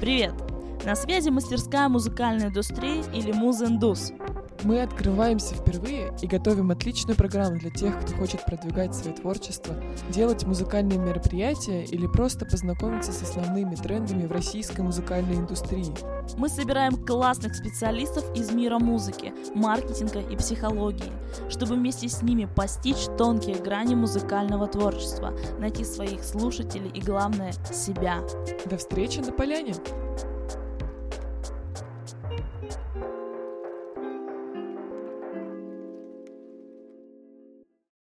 Привет! На связи мастерская музыкальной индустрии или Музендус. Мы открываемся впервые и готовим отличную программу для тех, кто хочет продвигать свое творчество, делать музыкальные мероприятия или просто познакомиться с основными трендами в российской музыкальной индустрии. Мы собираем классных специалистов из мира музыки, маркетинга и психологии, чтобы вместе с ними постичь тонкие грани музыкального творчества, найти своих слушателей и, главное, себя. До встречи на поляне!